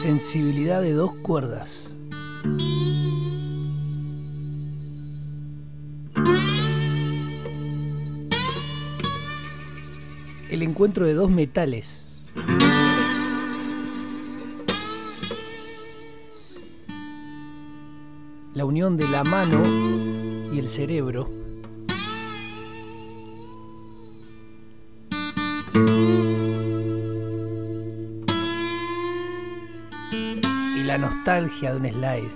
sensibilidad de dos cuerdas. El encuentro de dos metales. La unión de la mano y el cerebro. nostalgia de un slide.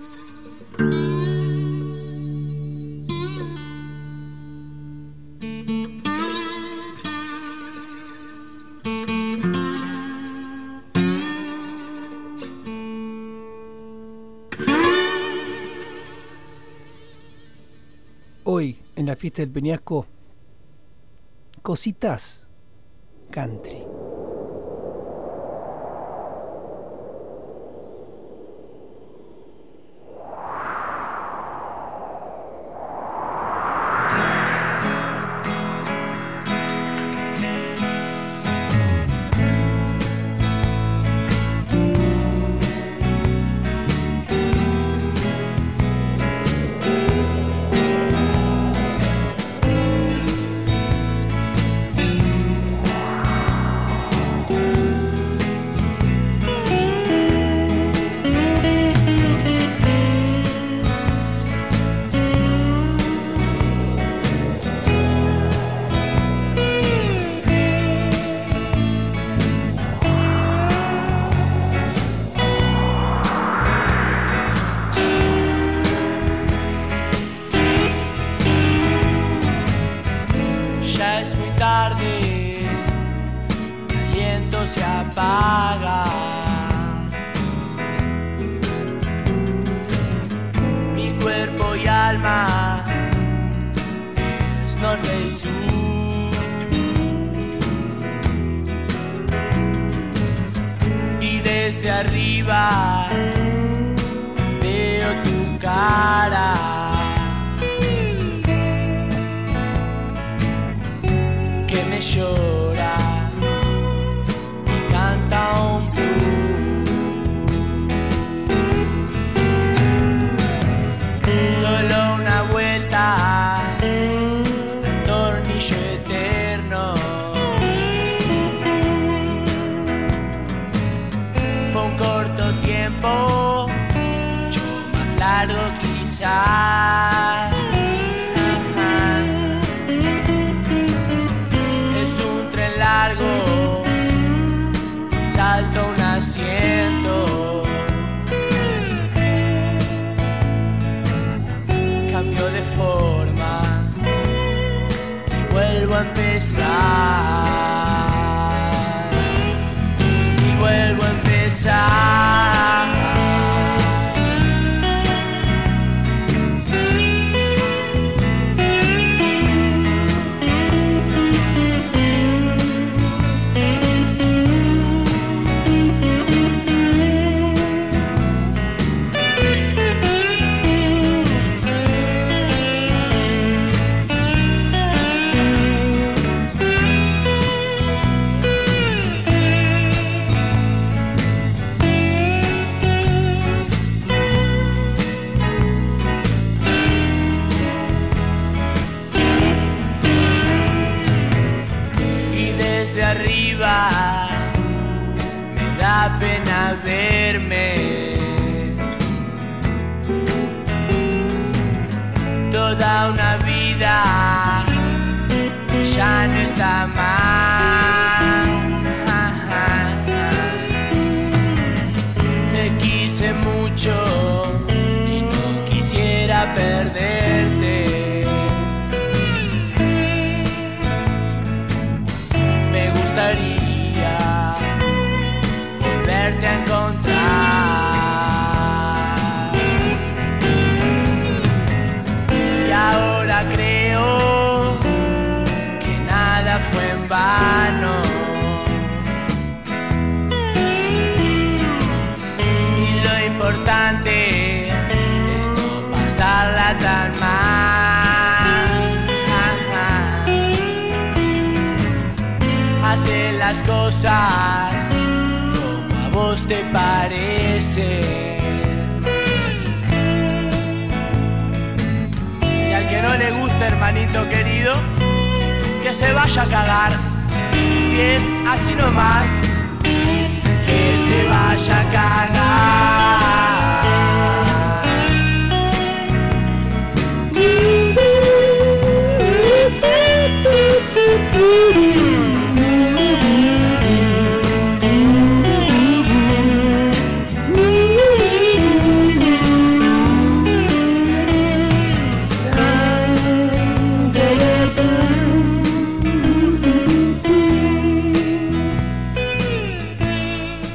Hoy en la fiesta del Peñasco, cositas cante. Querido, que se vaya a cagar. Bien, así nomás, que se vaya a cagar.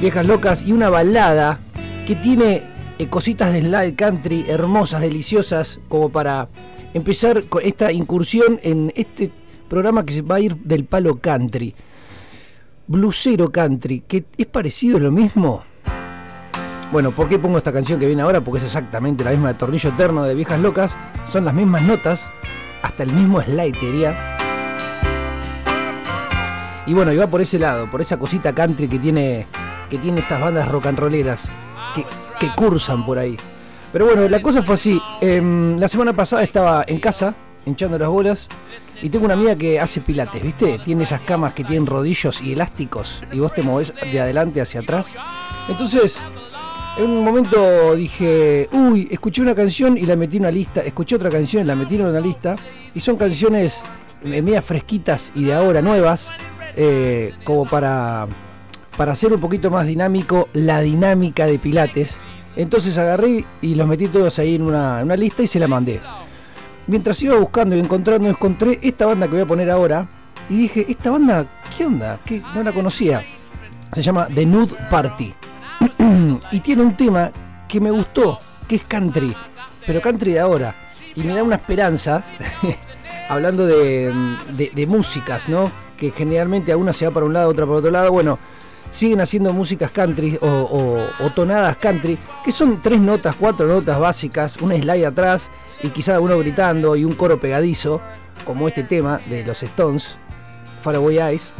Viejas Locas y una balada que tiene eh, cositas de slide country hermosas, deliciosas, como para empezar con esta incursión en este programa que se va a ir del palo country. Blusero country, que es parecido a lo mismo. Bueno, ¿por qué pongo esta canción que viene ahora? Porque es exactamente la misma de Tornillo Eterno de Viejas Locas. Son las mismas notas, hasta el mismo slide, diría. Y bueno, y va por ese lado, por esa cosita country que tiene que tiene estas bandas rock and rolleras que, que cursan por ahí. Pero bueno, la cosa fue así. Em, la semana pasada estaba en casa, hinchando las bolas, y tengo una amiga que hace pilates, ¿viste? Tiene esas camas que tienen rodillos y elásticos, y vos te movés de adelante hacia atrás. Entonces, en un momento dije, uy, escuché una canción y la metí en una lista, escuché otra canción y la metí en una lista, y son canciones eh, medias fresquitas y de ahora nuevas, eh, como para para hacer un poquito más dinámico la dinámica de Pilates. Entonces agarré y los metí todos ahí en una, lista y se la mandé. Mientras iba buscando y encontrando, encontré esta banda que voy a poner ahora. Y dije, ¿esta banda qué onda? ¿Qué? No la conocía. Se llama The Nude Party. y tiene un tema que me gustó, que es country. Pero country de ahora. Y me da una esperanza, hablando de, de, músicas, ¿no? Que generalmente a una se va para un lado, otra para otro lado. Bueno, siguen haciendo músicas country o, tonadas country, que son tres notas, cuatro notas básicas, un slide atrás y quizá uno gritando y un coro pegadizo, como este tema de los Stones, Faraway Eyes,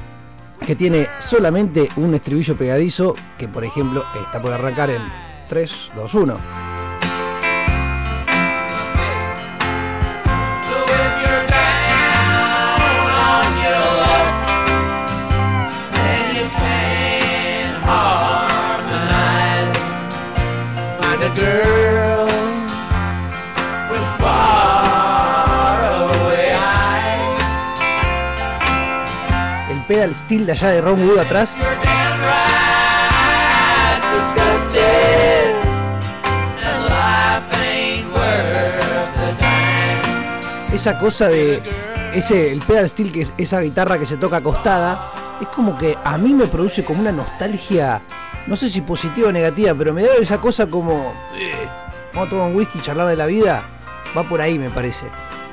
que tiene solamente un estribillo pegadizo, que por ejemplo está por arrancar en 3, 2, 1. Pedal steel de allá de Ron Wood atrás. Esa cosa de ese el pedal steel que es esa guitarra que se toca acostada es como que a mí me produce como una nostalgia, no sé si positiva o negativa, pero me da esa cosa como eh, vamos a tomar un whisky y charlar de la vida, va por ahí me parece.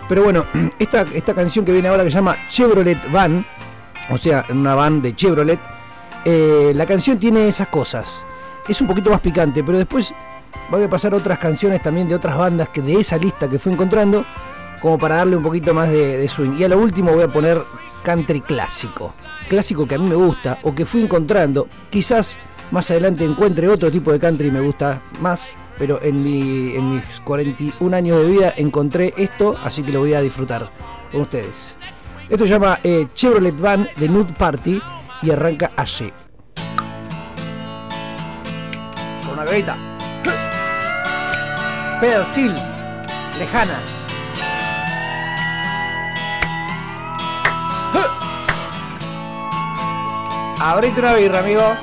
Pero bueno, esta, esta canción que viene ahora que se llama Chevrolet Van o sea, en una band de Chevrolet. Eh, la canción tiene esas cosas. Es un poquito más picante, pero después voy a pasar otras canciones también de otras bandas que de esa lista que fui encontrando, como para darle un poquito más de, swing. Y a lo último voy a poner country clásico. Clásico que a mí me gusta o que fui encontrando. Quizás más adelante encuentre otro tipo de country y me gusta más, pero en, mi, en mis 41 años de vida encontré esto, así que lo voy a disfrutar con ustedes. Esto se llama eh, Chevrolet Van de Nude Party y arranca así. Con una grita. Pedal. Lejana. Abrite una birra, amigo.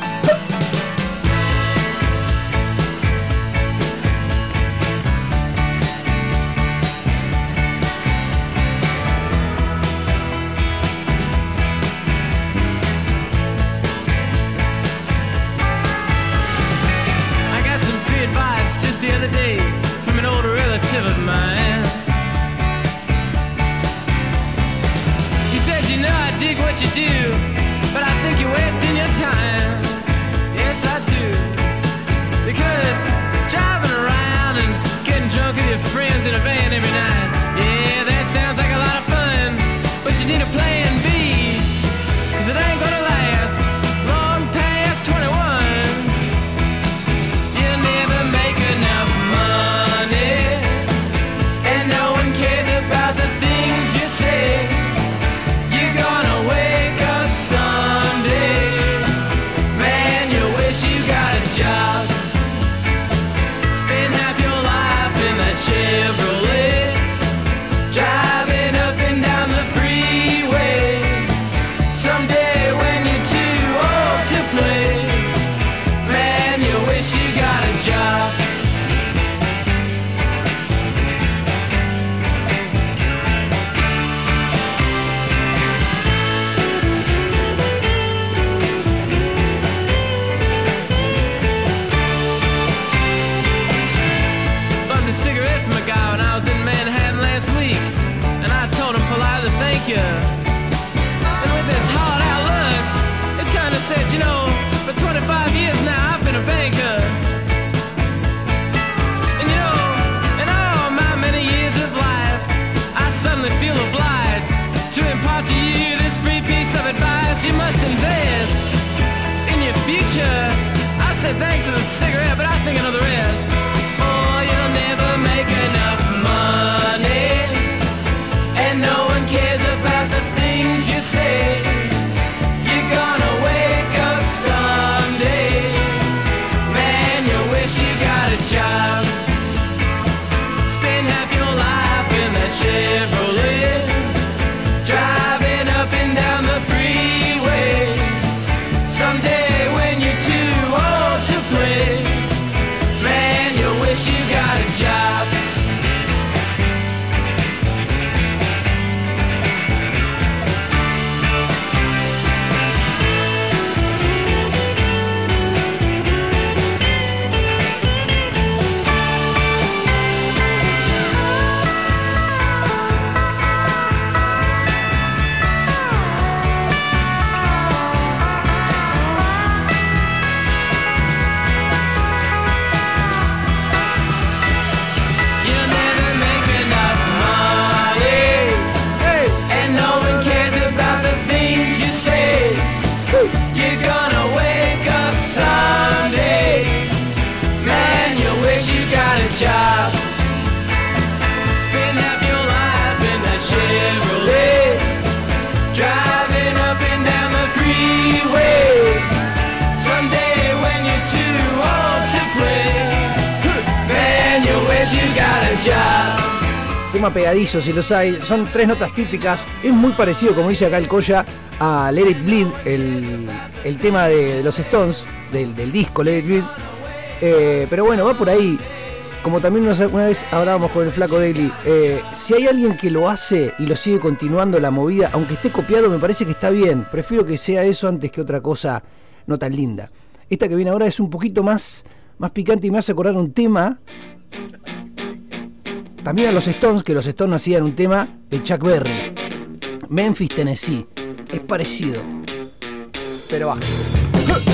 Si los hay. Son tres notas típicas. Es muy parecido, como dice acá el Coya, a Let It Bleed, el, tema de, los Stones, del, disco Let It Bleed. Eh, pero bueno, va por ahí. Como también una vez hablábamos con el flaco Daily, eh, si hay alguien que lo hace y lo sigue continuando la movida, aunque esté copiado, me parece que está bien. Prefiero que sea eso antes que otra cosa no tan linda. Esta que viene ahora es un poquito más, más picante y me hace acordar un tema también a los Stones, que los Stones hacían un tema de Chuck Berry. Memphis, Tennessee. Es parecido. Pero va.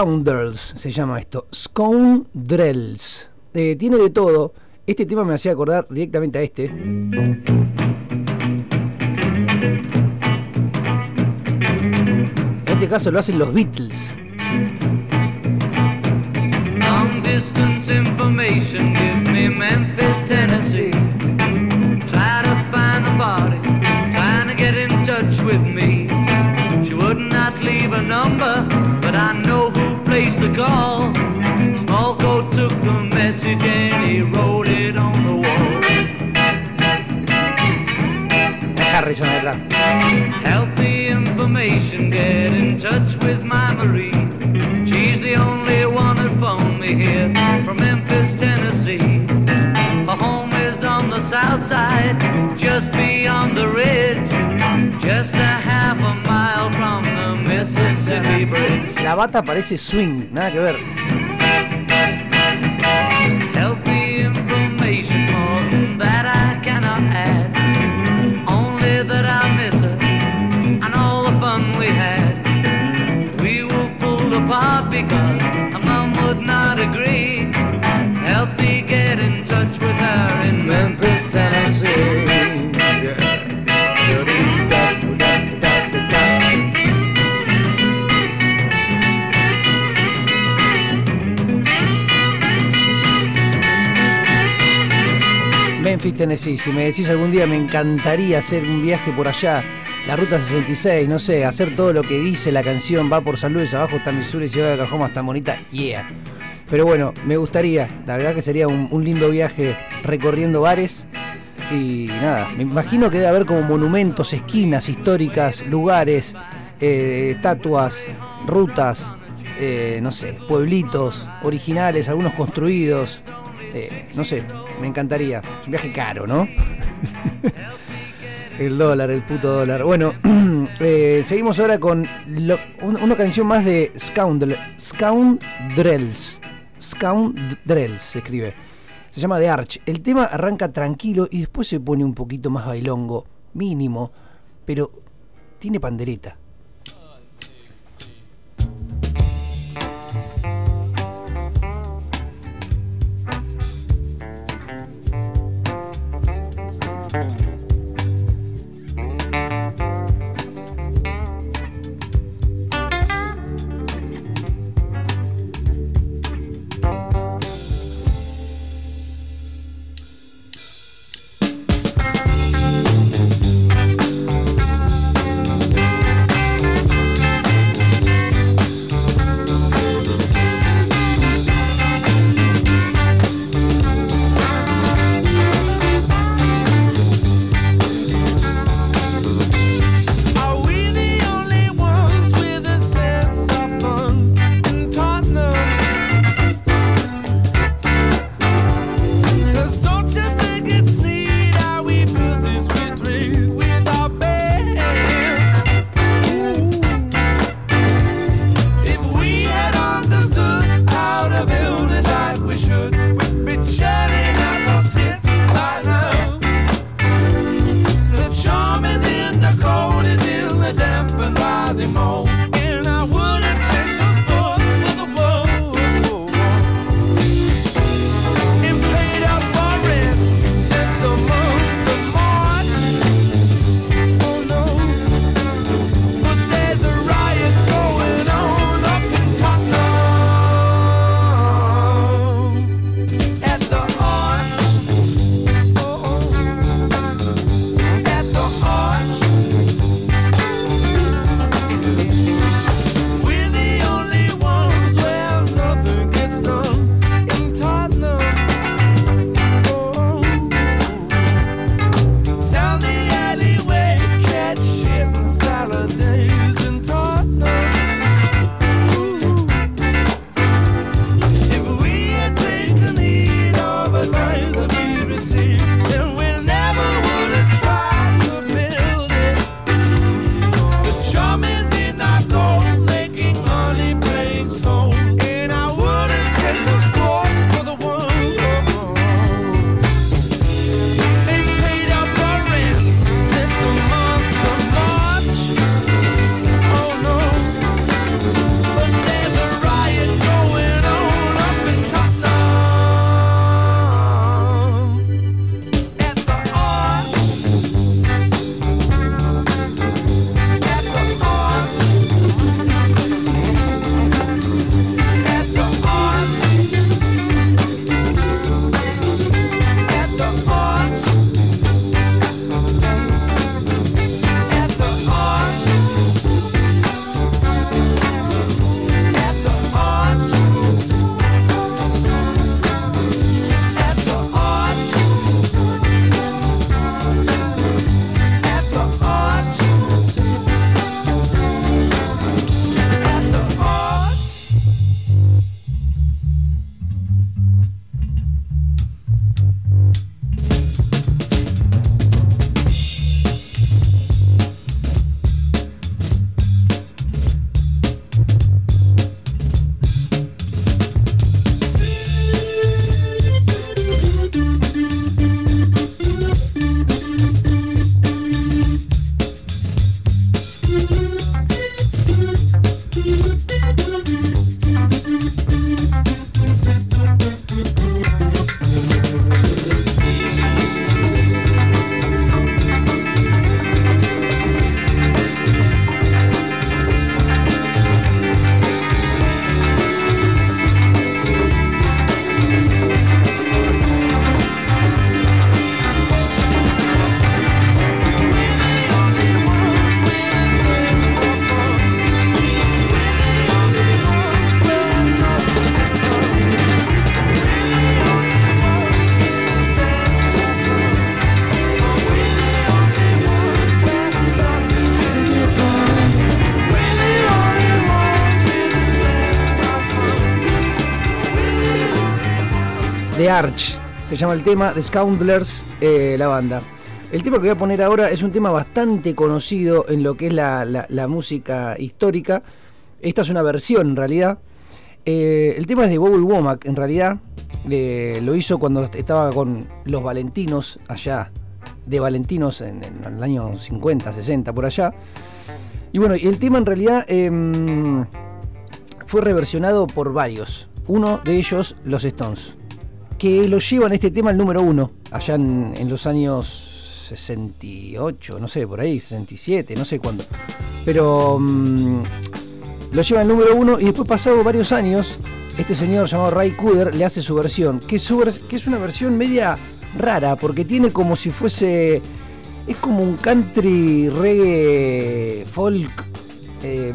Scoundrels se llama esto. Scoundrels. Eh, tiene de todo. Este tema me hacía acordar directamente a este. En este caso lo hacen los Beatles. Long distance information give me Memphis, Tennessee. Try to find the body, trying to get in touch with me. She would not leave a number, but I know the call. Smallcoat took the message and he wrote it on the wall. Harrison. Help me information, get in touch with my Marie. She's the only one that phoned me here from Memphis, Tennessee. Her home is on the south side, just beyond the ridge, just a half a mile from the Mississippi Bridge. La bata parece swing, nada que ver. Because would not agree. Help me get in touch with her in Memphis, Tennessee. Si me decís algún día me encantaría hacer un viaje por allá, la ruta 66, no sé, hacer todo lo que dice la canción, va por San Luis, abajo está Missouri, Ciudad de Oklahoma, está bonita, yeah. Pero bueno, me gustaría, la verdad que sería un, lindo viaje recorriendo bares. Y nada, me imagino que debe haber como monumentos, esquinas históricas, lugares, eh, estatuas, rutas, eh, no sé, pueblitos originales, algunos construidos, eh, no sé, me encantaría. Es un viaje caro, ¿no? el dólar, el puto dólar. Bueno, eh, seguimos ahora con una canción más de Scoundrel, Scoundrels. Scoundrels se escribe. Se llama The Arch. El tema arranca tranquilo y después se pone un poquito más bailongo, mínimo, pero tiene pandereta. Arch, se llama el tema, The Scoundrels, eh, la banda. El tema que voy a poner ahora es un tema bastante conocido en lo que es la, música histórica. Esta es una versión en realidad. Eh, el tema es de Bobby Womack en realidad. Eh, lo hizo cuando estaba con los Valentinos allá, de Valentinos en, el año 50, 60, por allá. Y bueno, el tema en realidad em, fue reversionado por varios. Uno de ellos, los Stones, que lo llevan este tema al número uno, allá en, los años 68, no sé, por ahí, 67, no sé cuándo. Pero em, lo lleva al número uno y después pasado varios años, este señor llamado Ray Cooder le hace su versión, que es una versión media rara, porque tiene como si fuese es como un country reggae folk eh.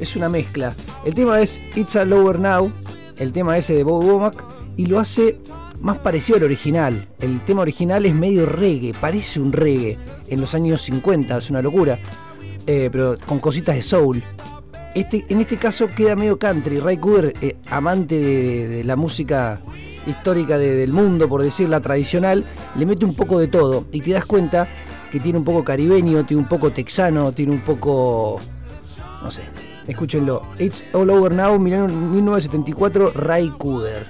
Es una mezcla. El tema es It's a Lower Now, el tema ese de Bob Womack, y lo hace más parecido al original. El tema original es medio reggae, parece un reggae en los años 50, es una locura, eh, pero con cositas de soul. Este, en este caso queda medio country. Ray Cooder, eh, amante de la música histórica del mundo, por decirla tradicional, le mete un poco de todo y te das cuenta que tiene un poco caribeño, tiene un poco texano, tiene un poco, no sé, escúchenlo. It's All Over Now, 1974, Ray Cooder.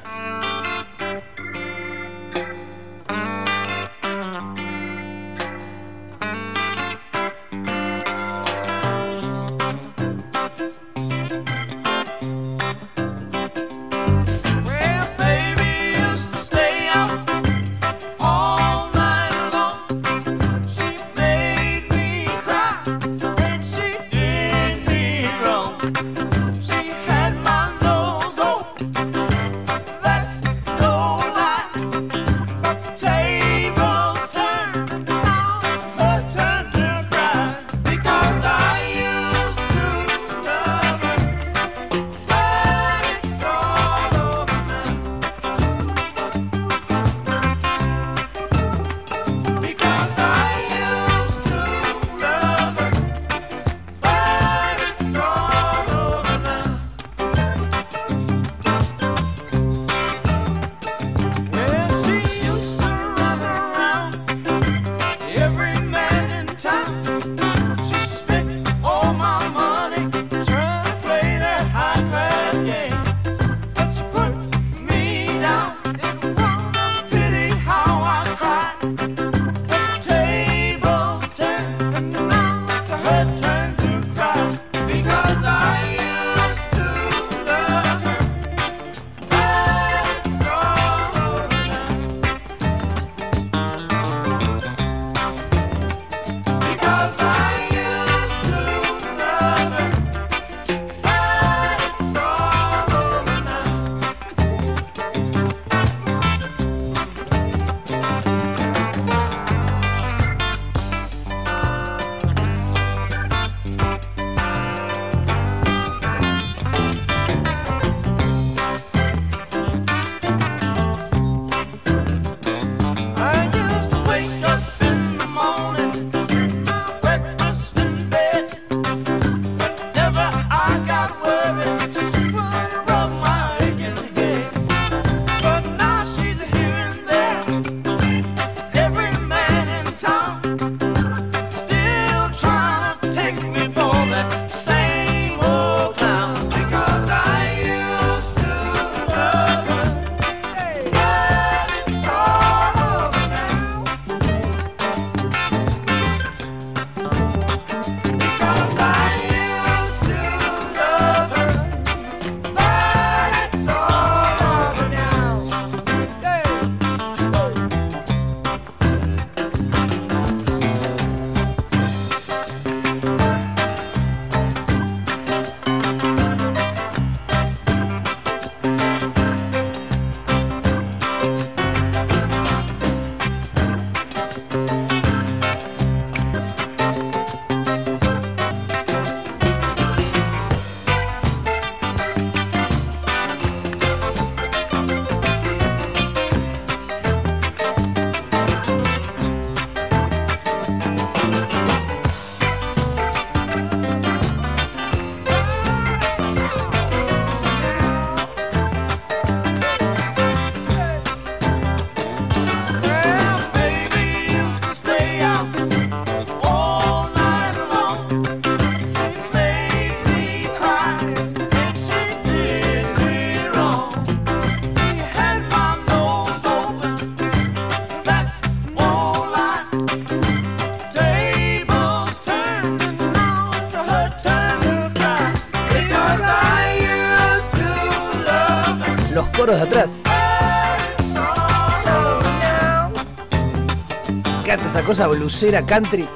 Cosa blusera country.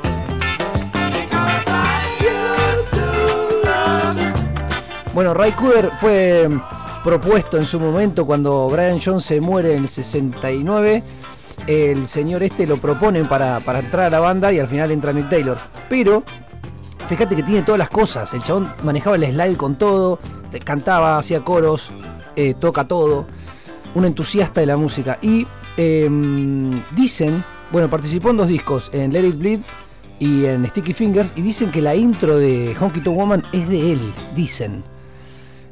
Bueno, Ray Cooder fue propuesto en su momento cuando Brian Jones se muere en el 69. El señor este lo proponen para, para entrar a la banda y al final entra Mick Taylor. Pero fíjate que tiene todas las cosas. El chabón manejaba el slide con todo, cantaba, hacía coros, eh, toca todo. Un entusiasta de la música. Y em, dicen, bueno, participó en dos discos, en Let It Bleed y en Sticky Fingers. Y dicen que la intro de Honky Tonk Woman es de él, dicen.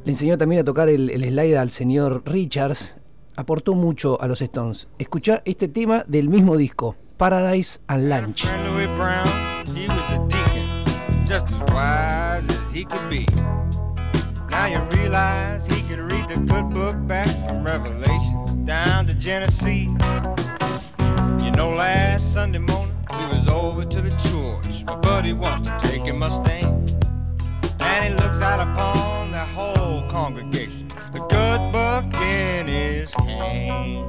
Le enseñó también a tocar el, slide al señor Richards. Aportó mucho a los Stones. Escuchar este tema del mismo disco, Paradise and Lunch. Now you realize he read the good book back from. You know, last Sunday morning we was over to the church. My buddy wants to take a Mustang, and he looks out upon the whole congregation, the good book in his hand.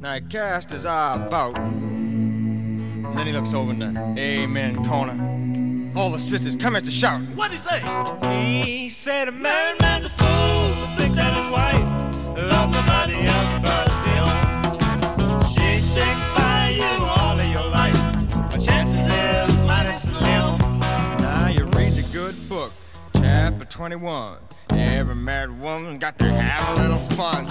Now he cast his eye about. And then he looks over in the amen corner. All the sisters come at to shout. What'd he say? He said a married man's a fool to think that his wife loves nobody else but. She stick by you all of your life. Chances is mighty slim. Now you read the good book, chapter 21. Every married woman got to have a little fun.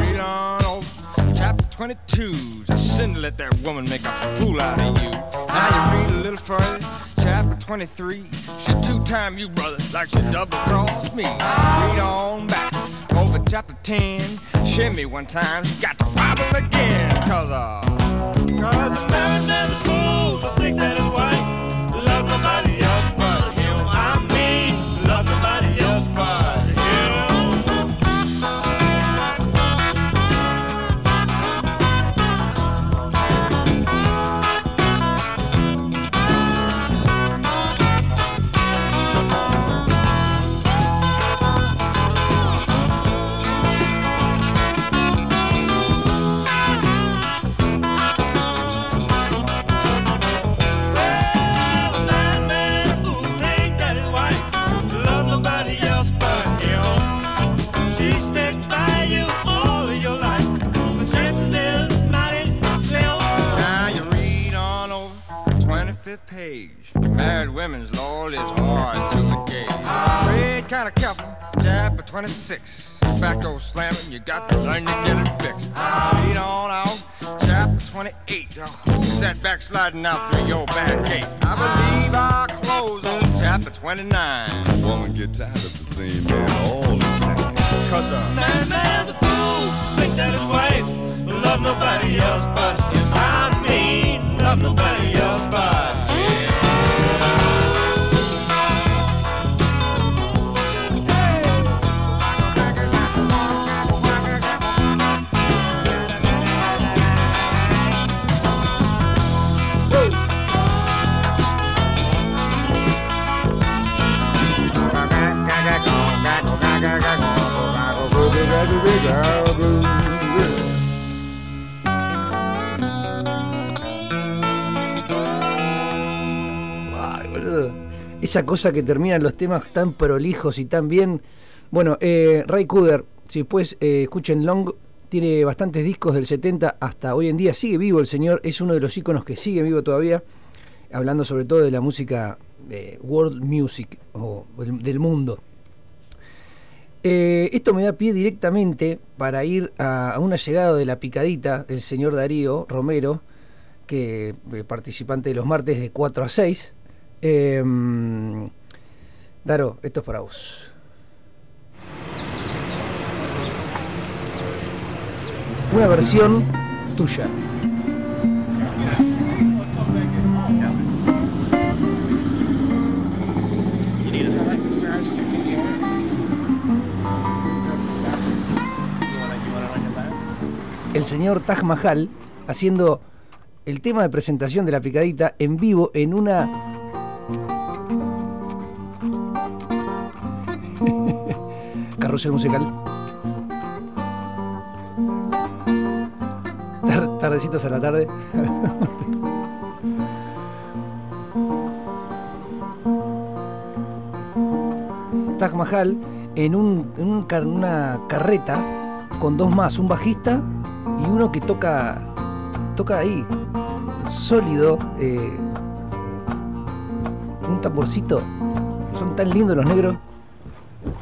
Read on over chapter 22. It's sin to let that woman make a fool out of you. Now you read a little further, chapter 23. She two-time you, brother, like she double-crossed me. Read on back chapter 10. Shimmy one time, she got to wobble again. Cause, uh, cause a married man's a fool to think that 26. Tobacco slamming, you got to learn to get it fixed. Read on out, chapter 28. who's that backsliding out through your back gate? I believe I close on chapter 29. Woman get tired of the same man all the time. Cause a man, man's a fool, think that his wife love nobody else but him. I mean, love nobody else but Esa cosa que terminan los temas tan prolijos y tan bien. Bueno, eh, Ray Cooder, si después eh, escuchen Long, tiene bastantes discos del 70 hasta hoy en día. Sigue vivo el señor, es uno de los íconos que sigue vivo todavía, hablando sobre todo de la música de world music o del mundo. Eh, esto me da pie directamente para ir a, una llegada de la picadita del señor Darío Romero, que eh, participante de los martes de 4 a 6. Em, Daro, esto es para vos. Una versión tuya. El señor Taj Mahal haciendo el tema de presentación de la picadita en vivo en una carrusel musical. tardecitos a la tarde. Taj Mahal en, un, una carreta con dos más, un bajista y uno que toca toca ahí sólido eh, un tamborcito. Son tan lindos los negros.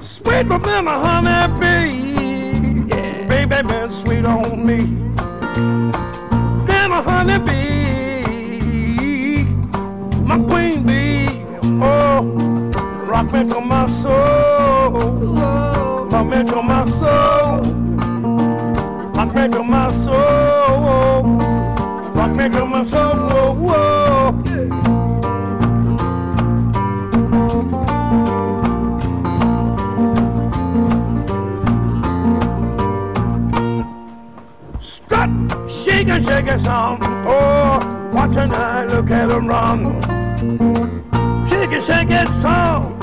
Sweet honey bee, baby been sweet on me. A honey bee, my queen bee, oh, rock me to my soul, rock me to my soul, me to my soul, rock me to my soul, whoa, whoa. Oh, shake it, shake it some. Oh, watch her now, look at her run. Shake it, shake it some.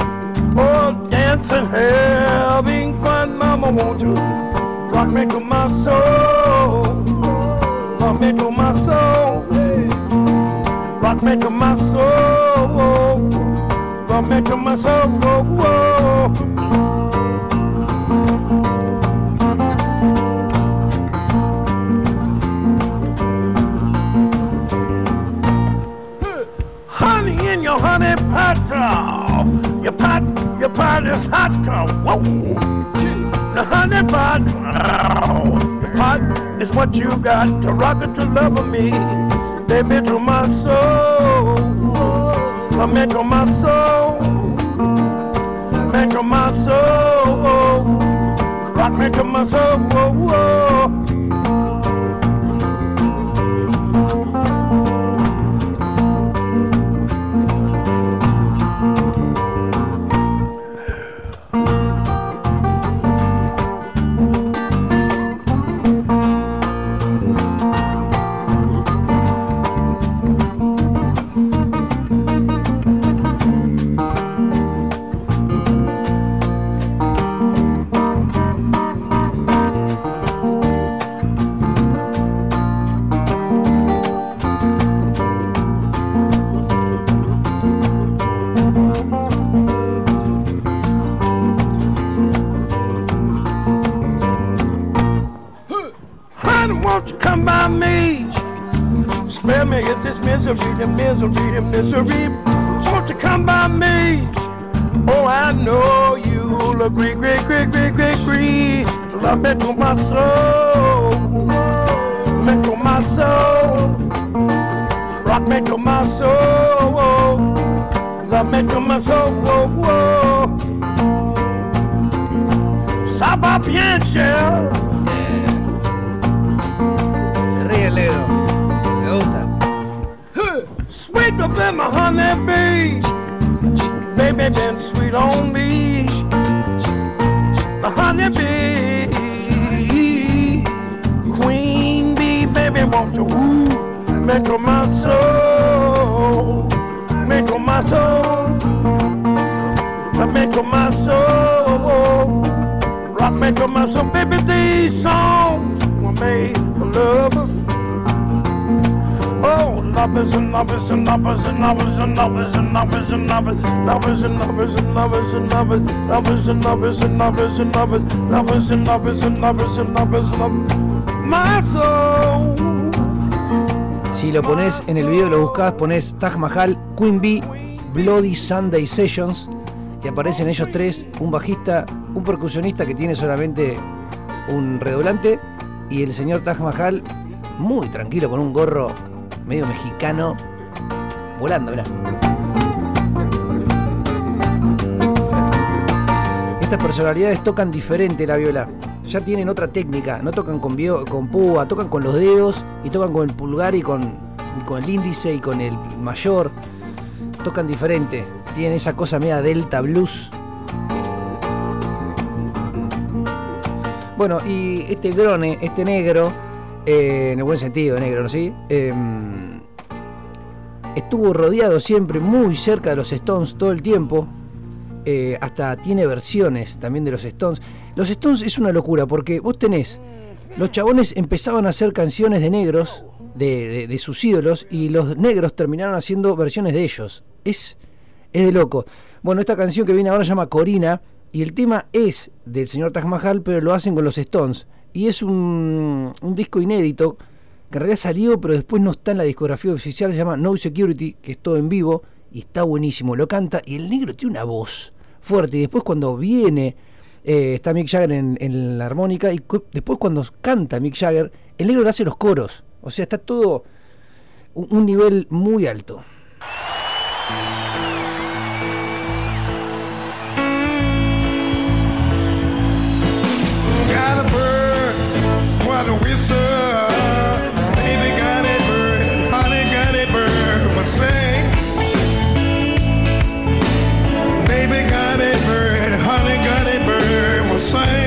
Oh, dancing, having fun, mama, won't you? Rock me to my soul. Rock me to my soul. Rock me to my soul. Rock me to my soul. Whoa, your honey pot. Oh, your pot, your pot is hot. Oh. Whoa. The honey pot. Your pot is what you got to rock it to love me. Baby, to my soul. Come into my soul. Into my soul. Rock me to my soul. Si lo pones en el video, lo buscas, pones Taj Mahal, Queen Bee, Bloody Sunday Sessions y aparecen ellos tres, un bajista, un percusionista que tiene solamente un redoblante y el señor Taj Mahal muy tranquilo con un gorro medio mexicano, volando, mirá. Estas personalidades tocan diferente la viola. Ya tienen otra técnica, no tocan con, con púa, tocan con los dedos y tocan con el pulgar y con, el índice y con el mayor. Tocan diferente, tienen esa cosa media delta blues. Bueno, y este grone, este negro, eh, en el buen sentido, negro, ¿no? ¿Sí? Em, estuvo rodeado siempre muy cerca de los Stones todo el tiempo. Eh, hasta tiene versiones también de los Stones. Los Stones es una locura porque vos tenés, los chabones empezaban a hacer canciones de negros, de, de sus ídolos, y los negros terminaron haciendo versiones de ellos. Es, es de loco. Bueno, esta canción que viene ahora se llama Corina y el tema es del señor Taj Mahal, pero lo hacen con los Stones. Y es un, un disco inédito que en realidad salió, pero después no está en la discografía oficial, se llama No Security, que es todo en vivo y está buenísimo. Lo canta y el negro tiene una voz fuerte. Y después cuando viene, eh, está Mick Jagger en, la armónica, y después cuando canta Mick Jagger, el negro hace los coros. O sea, está todo un nivel muy alto. same.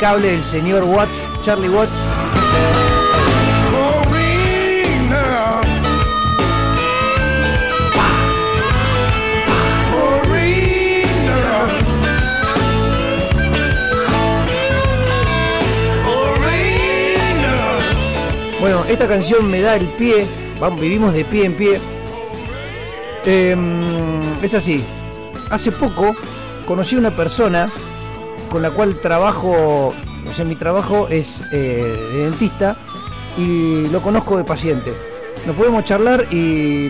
Impecable del señor Watts, Charlie Watts. Bueno, esta canción me da el pie, vamos, vivimos de pie en pie. Em, es así, hace poco conocí a una persona con la cual trabajo, o sea, mi trabajo es eh, de dentista y lo conozco de paciente. Nos podemos charlar y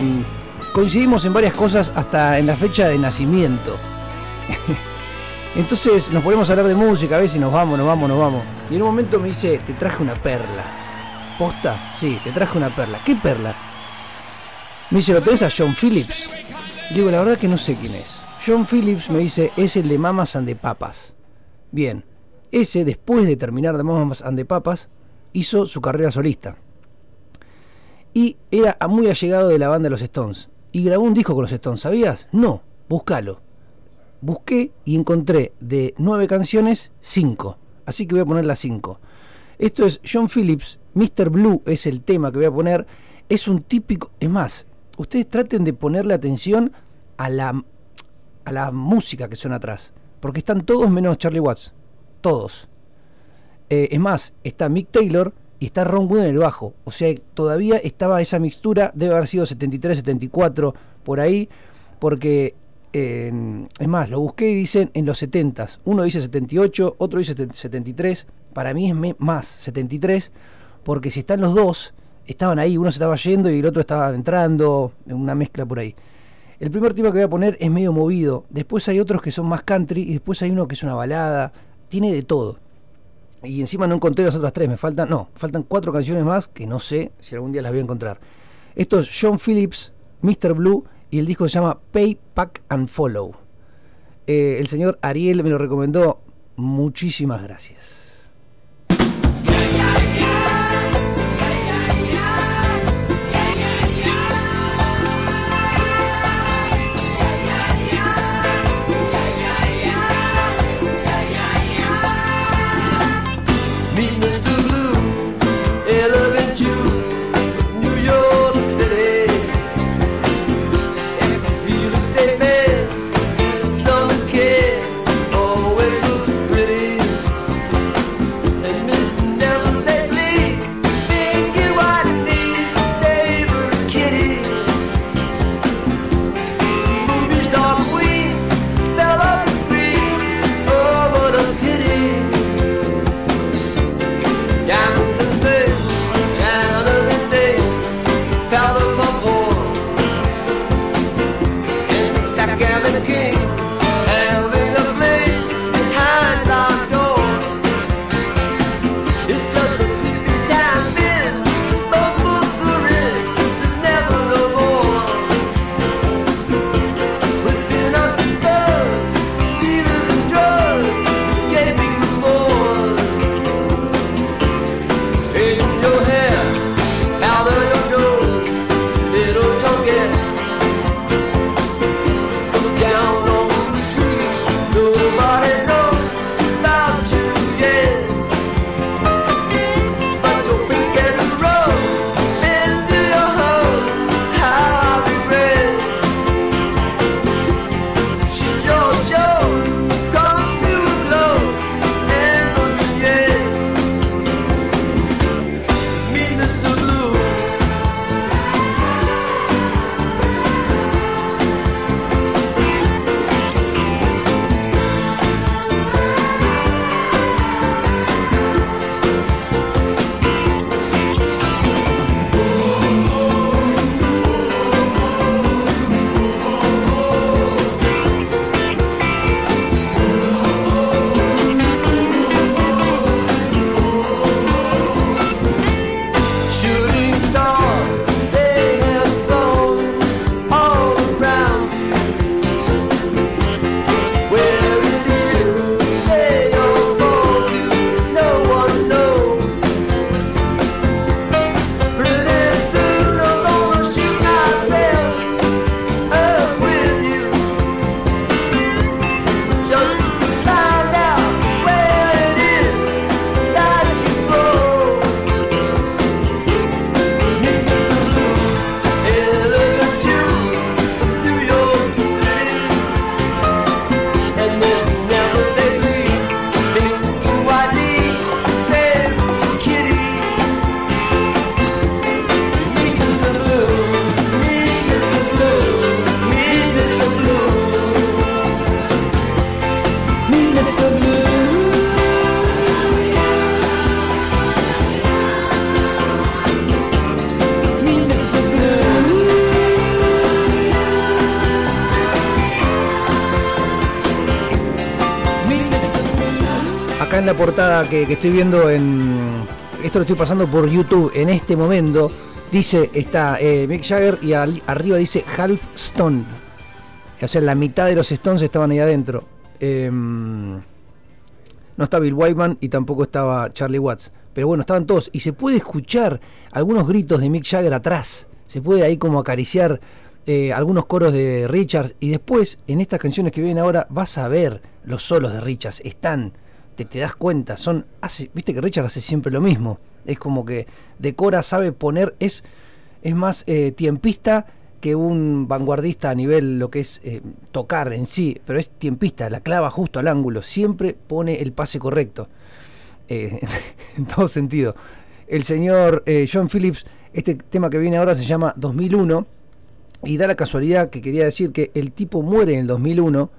coincidimos en varias cosas hasta en la fecha de nacimiento. Entonces nos podemos hablar de música, a si nos vamos, nos vamos, nos vamos. Y en un momento me dice, te traje una perla. ¿Posta? Sí, te traje una perla. ¿Qué perla? Me dice, ¿lo tenés a John Phillips? Digo, la verdad que no sé quién es. John Phillips me dice, es el de Mamas and the Papas. Bien, ese después de terminar de Mamas and hizo su carrera solista. Y era muy allegado de la banda de los Stones. Y grabó un disco con los Stones, ¿sabías? No, búscalo. Busqué y encontré de nueve canciones, cinco. Así que voy a poner las cinco. Esto es John Phillips, Mr. Blue es el tema que voy a poner. es un típico, es más, ustedes traten de ponerle atención a la, a la música que suena atrás, porque están todos menos Charlie Watts, todos. Eh, es más, está Mick Taylor y está Ron Wood en el bajo, o sea, todavía estaba esa mixtura, debe haber sido 73, 74, por ahí, porque es más, lo busqué y dicen en los 70 Uno dice 78, otro dice 73. Para mí es más 73, porque si están los dos, estaban ahí, uno se estaba yendo y el otro estaba entrando, en una mezcla por ahí. El primer tema que voy a poner es medio movido, después hay otros que son más country y después hay uno que es una balada, tiene de todo. Y encima no encontré las otras tres, me faltan, no, faltan cuatro canciones más que no sé si algún día las voy a encontrar. Esto es John Phillips, Mr. Blue y el disco se llama Pay, Pack and Follow. Eh, el señor Ariel me lo recomendó. Muchísimas gracias. Administration. Portada que, estoy viendo en. Esto lo estoy pasando por YouTube en este momento. Dice, está eh, Mick Jagger y arriba dice Half Stone. O sea, la mitad de los Stones estaban ahí adentro. Em, no está Bill Wyman y tampoco estaba Charlie Watts. Pero bueno, estaban todos. Y se puede escuchar algunos gritos de Mick Jagger atrás. Se puede ahí como acariciar eh, algunos coros de Richards. Y después, en estas canciones que vienen ahora, vas a ver los solos de Richards. Están te, das cuenta, son, viste que Richard hace siempre lo mismo, es como que decora, sabe poner, es, es más eh, tiempista que un vanguardista a nivel lo que es eh, tocar en sí, pero es tiempista, la clava justo al ángulo, siempre pone el pase correcto, eh, en todo sentido. El señor John Phillips, este tema que viene ahora se llama 2001, y da la casualidad que quería decir que el tipo muere en el 2001,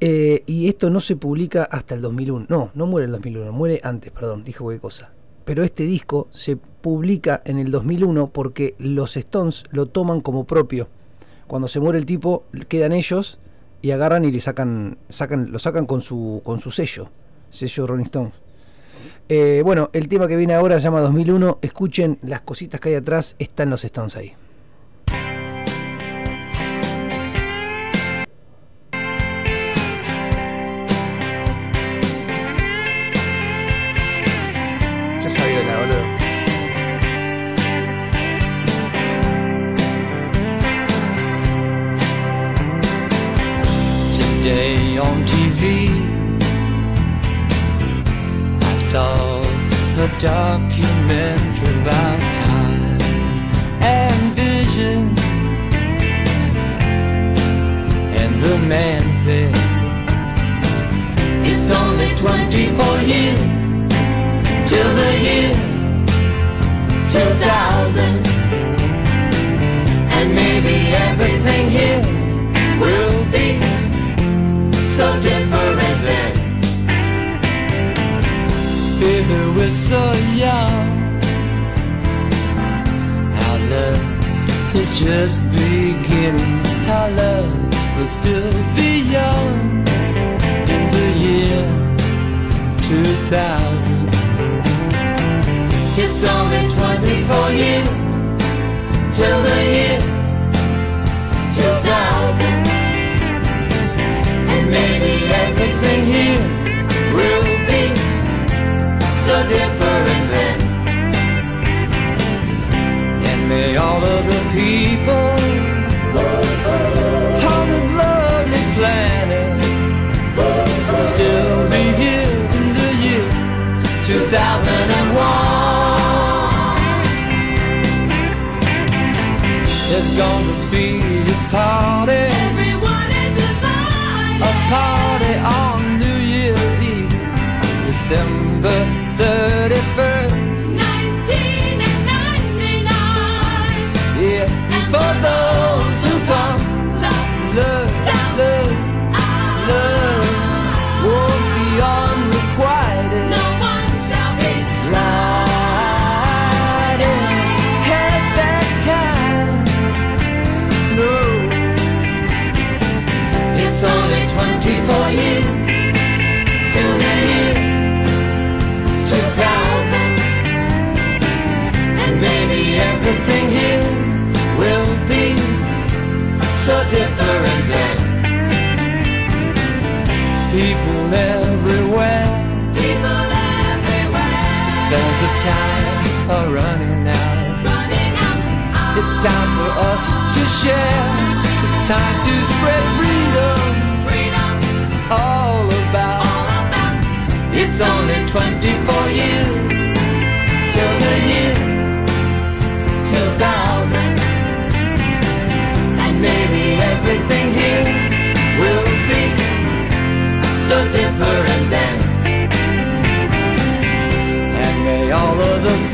y esto no se publica hasta el 2001. No, no muere en el 2001, muere antes, perdón, dije cualquier cosa pero este disco se publica en el 2001 porque los Stones lo toman como propio. Cuando se muere el tipo, quedan ellos y agarran y le sacan, sacan, lo sacan con su, con su sello, sello Rolling Stones. Eh, bueno, el tema que viene ahora se llama 2001. Escuchen las cositas que hay atrás, están los Stones ahí. Is just beginning. Our love will still be young in the year 2000. It's only 24 years till the year 2000. And maybe everything here will be so different then. May all of the people on this lovely planet still be here in the year 2001. There's gonna be a party. Everyone is invited. A party on New Year's Eve, December. 31st People everywhere, people everywhere. The sands of time are running out. running out. It's time for us to share. It's time to spread freedom. freedom. All about. All about. It's only 24 years till the year thousand. So different then. And may all of the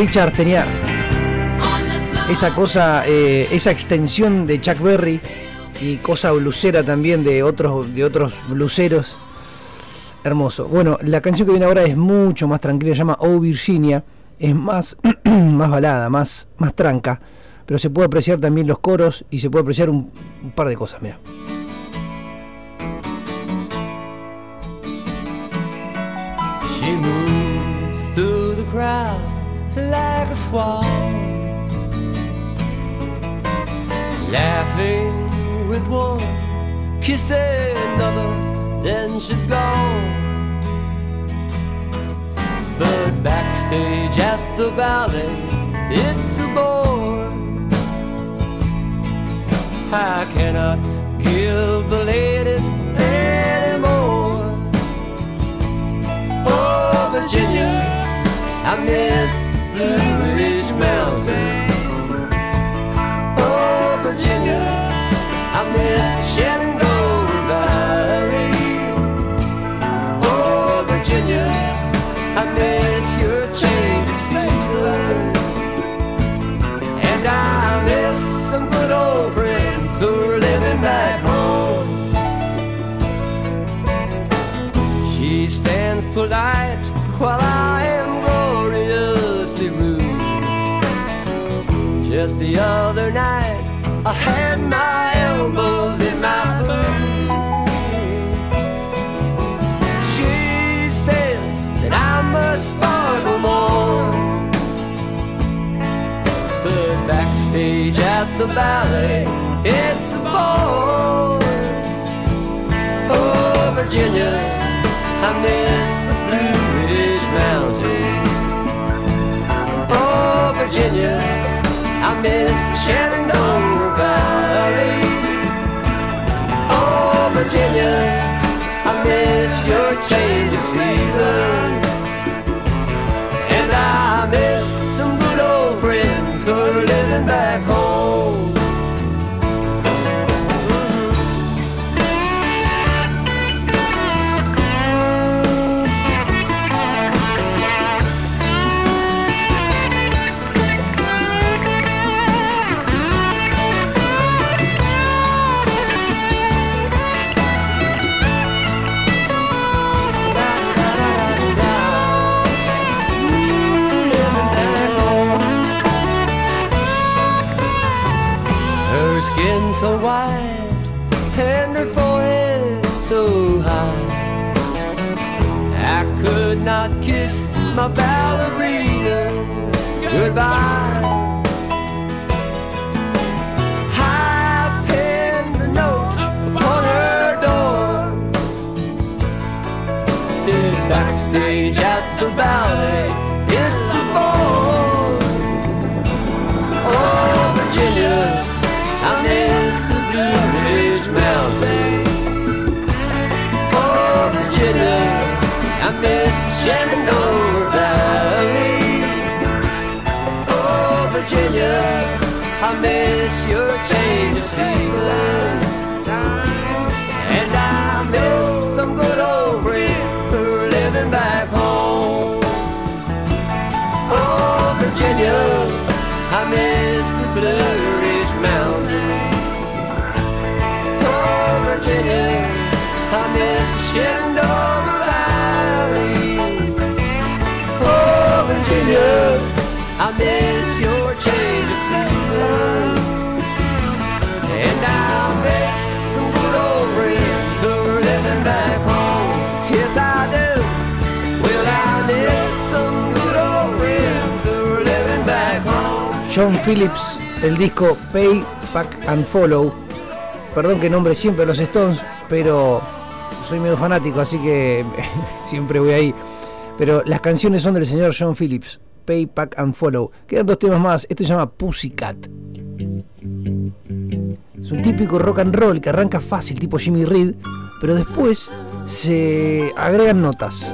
Richard tenía esa cosa, eh, esa extensión de Chuck Berry y cosa blusera también de otros, de otros bluseros. Hermoso. Bueno, la canción que viene ahora es mucho más tranquila, se llama Oh Virginia. Es más, más balada, más, más tranca. Pero se puede apreciar también los coros y se puede apreciar un, par de cosas, mira. Like a swan, laughing with one, kissing another, then she's gone. But backstage at the ballet, it's a bore. I cannot give the ladies any more. Oh, Virginia, I miss Blue Ridge Mountain. Oh, Virginia, I miss the Just the other night, I had my elbows in my food. She says that I must sparkle more. But backstage at the ballet, it's a ball. Oh, Virginia, I miss miss the Shenandoah my ballerina goodbye. I penned a note upon her door. Sit backstage at the ballet. It's a ball. Oh, Virginia, I miss the Blue Ridge Mountains. Oh, Virginia, I miss the Shenandoah miss your change of season. And I miss some good old friends who are living back home. Oh, Virginia, I miss the Blue Ridge Mountains. Oh, Virginia, I miss the Shenandoah Valley. Oh, Virginia, I miss your John Phillips, el disco Pay, Pack and Follow. Perdón que nombre siempre los Stones, pero soy medio fanático, así que siempre voy ahí. Pero las canciones son del señor John Phillips, Pay, Pack and Follow. Quedan dos temas más. Este se llama Pussycat. Es un típico rock and roll que arranca fácil, tipo Jimmy Reed, pero después se agregan notas.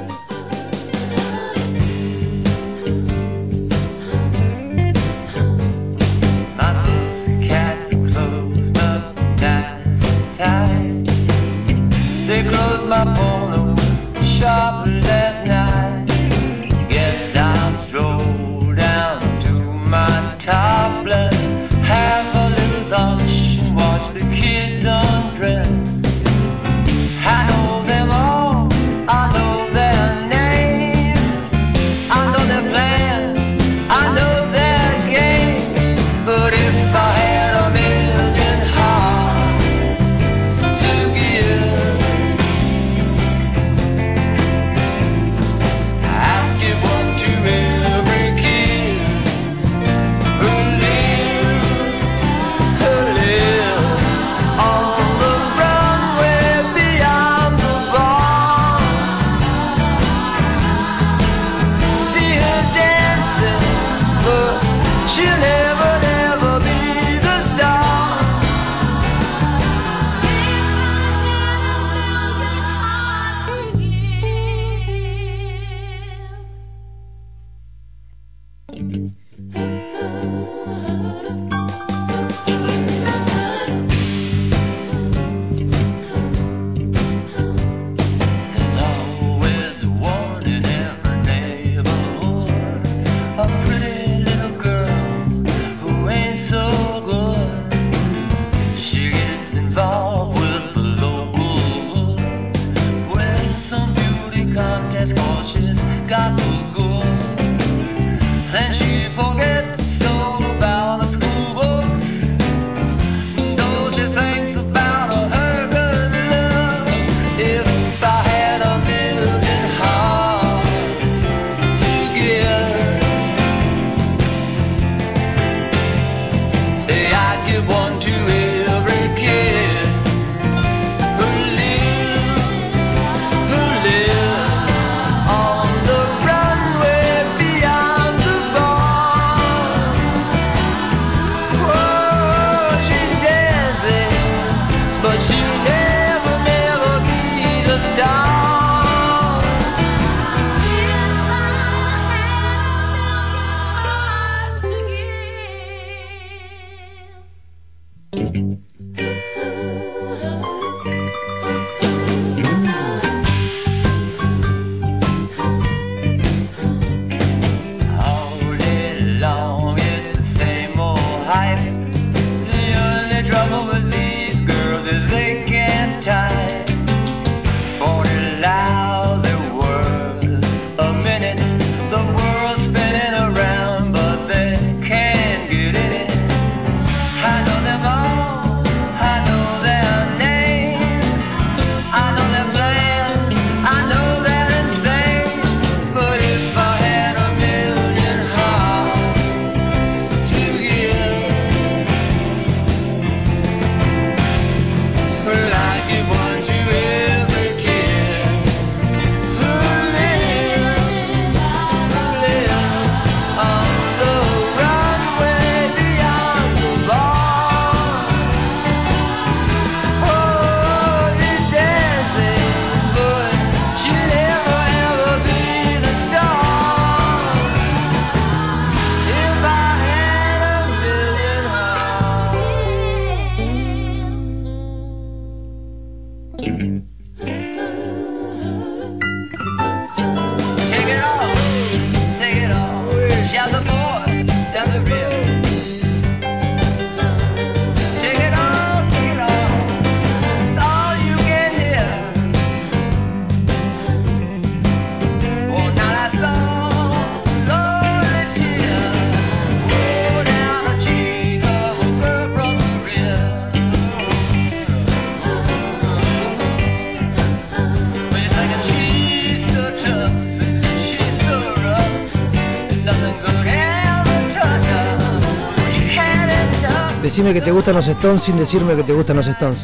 Decime que te gustan los Stones sin decirme que te gustan los Stones.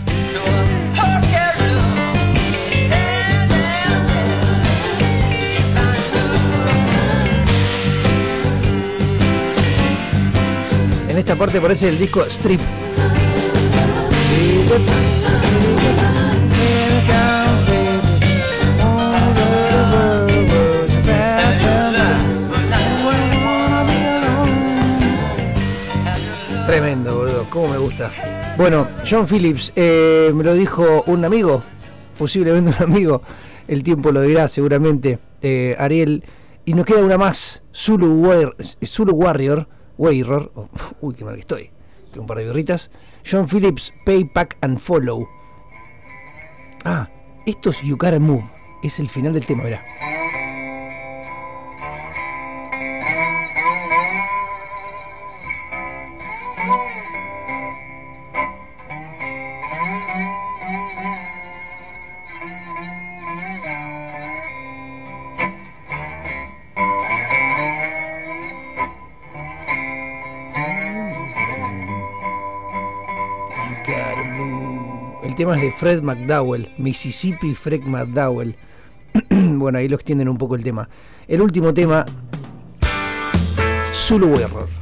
En esta parte aparece el disco Strip. Bueno, John Phillips, eh, me lo dijo un amigo, posiblemente un amigo. El tiempo lo dirá seguramente, eh, Ariel. Y nos queda una más, Zulu, War- Zulu Warrior, Warrior. oh, uy, qué mal que estoy. Tengo un par de birritas. John Phillips, Pay, Pack and Follow. Ah, esto es You Gotta Move. Es el final del tema, verá. Move. El tema es de Fred McDowell, Mississippi Fred McDowell. bueno, ahí lo extienden un poco el tema. El último tema, Zulu Error.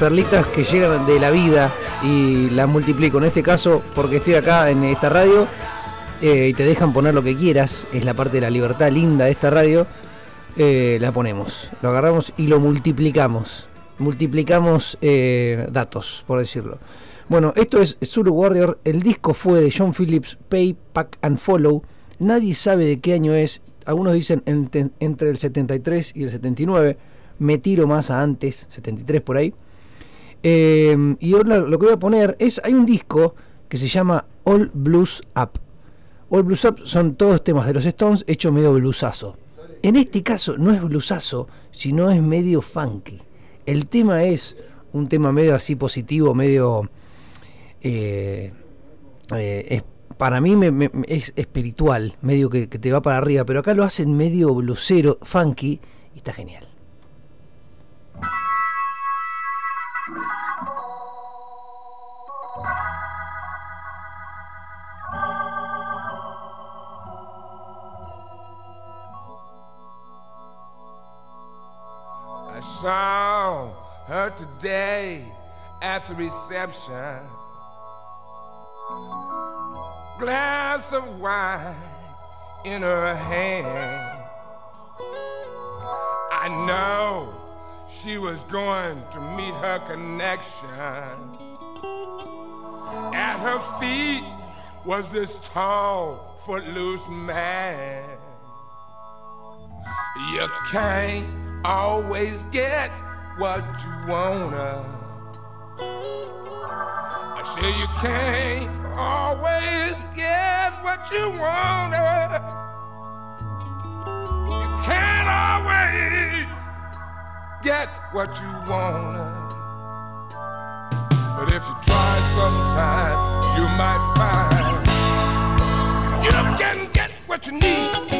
Perlitas, que llegan de la vida y las multiplico. En este caso, porque estoy acá en esta radio eh, y te dejan poner lo que quieras, es la parte de la libertad linda de esta radio, eh, la ponemos, lo agarramos y lo multiplicamos. Multiplicamos eh, datos, por decirlo. Bueno, esto es Zulu Warrior. El disco fue de John Phillips, Pay, Pack and Follow. Nadie sabe de qué año es. Algunos dicen entre el 73 y el 79. Me tiro más a antes, 73 por ahí. Eh, y ahora lo que voy a poner es, hay un disco que se llama All Blues Up. All Blues Up son todos temas de los Stones hechos medio bluesazo. En este caso no es bluesazo, sino es medio funky. El tema es un tema medio así positivo, medio... eh, eh, es- para mí me- es espiritual, medio que, que te va para arriba, pero acá lo hacen medio blusero, funky, y está genial. I saw her today at the reception. Glass of wine in her hand. I know she was going to meet her connection. At her feet was this tall, footloose man. You can't always get what you wanna. I say you can't always get what you wanna. Get what you wanna. But if you try sometime, you might find you can get what you need.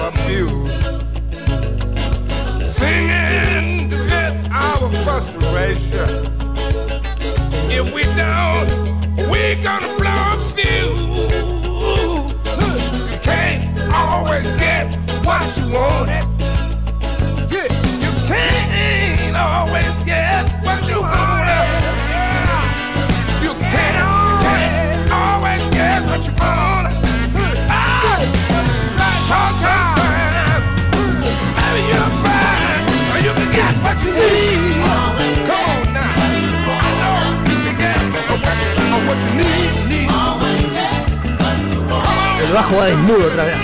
Of abuse. Singing to get our frustration. If we don't, we're gonna blow a fuse. You can't always get what you wanted. El bajo va desnudo otra vez.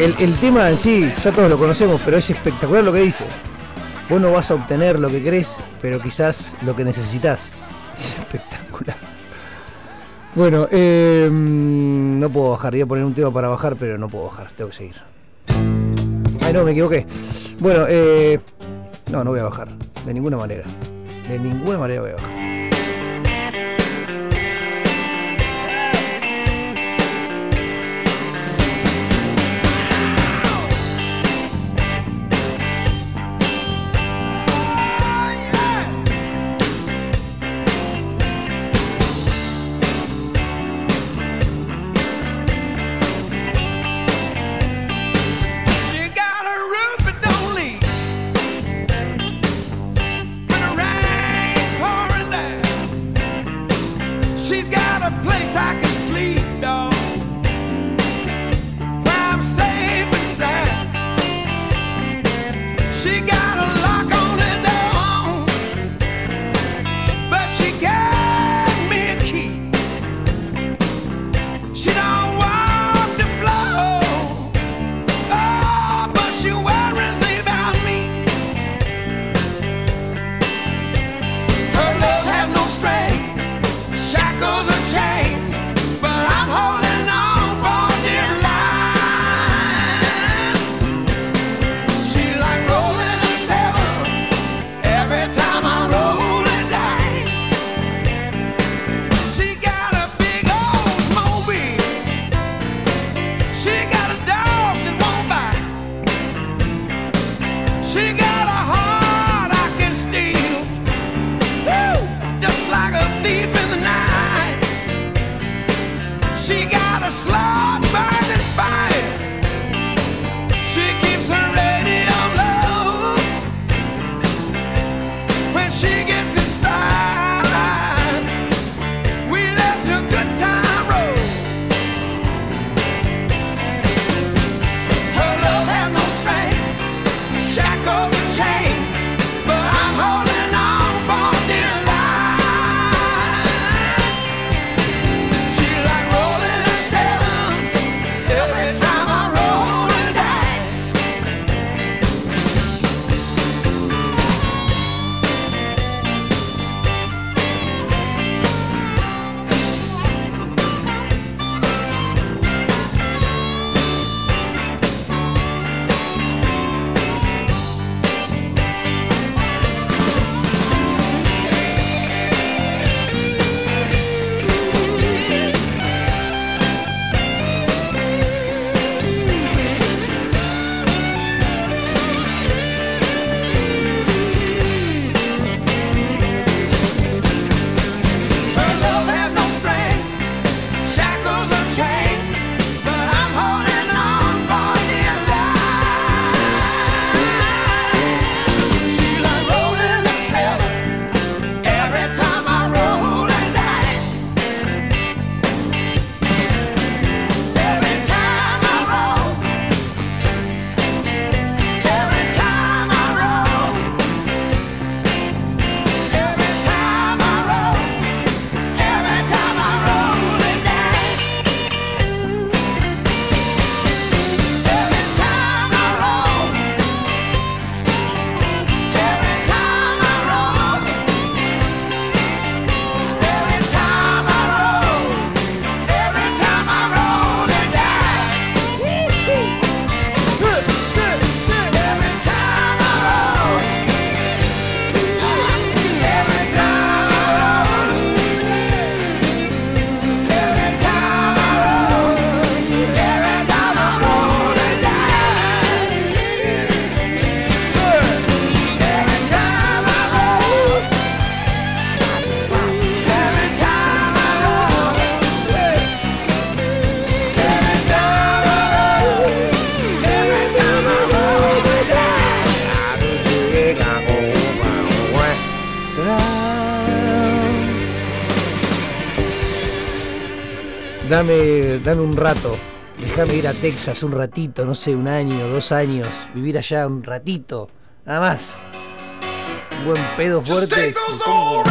El, el, tema en sí, ya todos lo conocemos, pero es espectacular lo que dice. Vos no vas a obtener lo que crees, pero quizás lo que necesitas. Es espectacular. Bueno, em, no puedo bajar. Voy a poner un tema para bajar, pero no puedo bajar. Tengo que seguir. Ay, no, me equivoqué. Bueno, eh, no, no voy a bajar. De ninguna manera. De ninguna manera voy a bajar. Un rato, déjame ir a Texas un ratito, no sé, un año, dos años, vivir allá un ratito, nada más. Buen pedo fuerte. Con!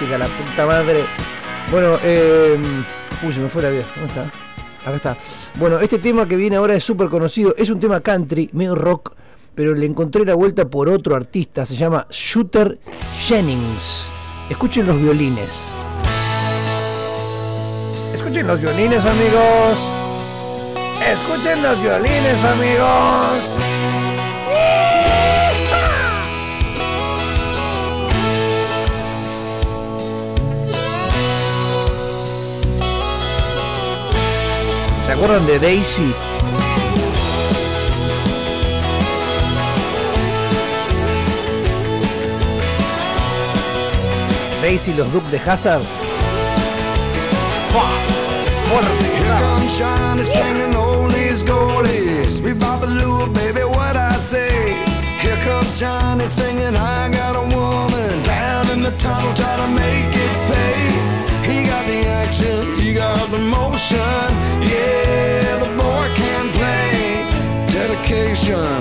La puta madre. Bueno, eh. Uy, se me fue la vida. ¿Dónde está? Acá está. Bueno, este tema que viene ahora es súper conocido. Es un tema country, medio rock, pero le encontré la vuelta por otro artista. Se llama Shooter Jennings. Escuchen los violines. Escuchen los violines, amigos. Escuchen los violines, amigos. Acuerdan de Daisy? Daisy, los Duke de Hazard. Here comes Johnny singing I say. Here comes Johnny singing, I got a woman down in the tunnel trying to make it pay. He got the action, he got the motion. Dedication,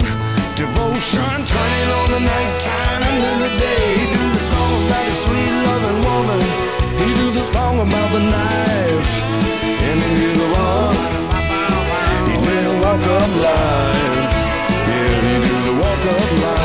devotion, turning on the nighttime into the day. He do the song about a sweet loving woman. He do the song about the knife. And he do the walk. He do the walk of life. Yeah, he do the walk of life.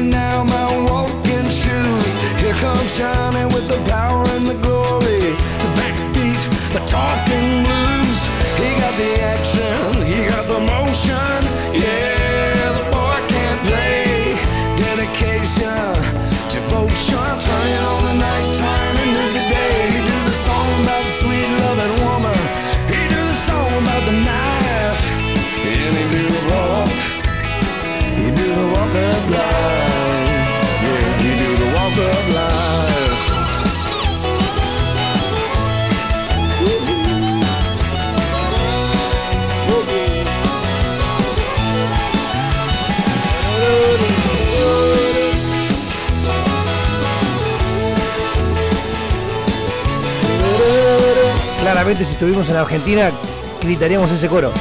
Hand me now my walking shoes. Here comes Johnny with the power and the glory, the backbeat, the talking Claramente, si estuvimos en Argentina, gritaríamos ese coro.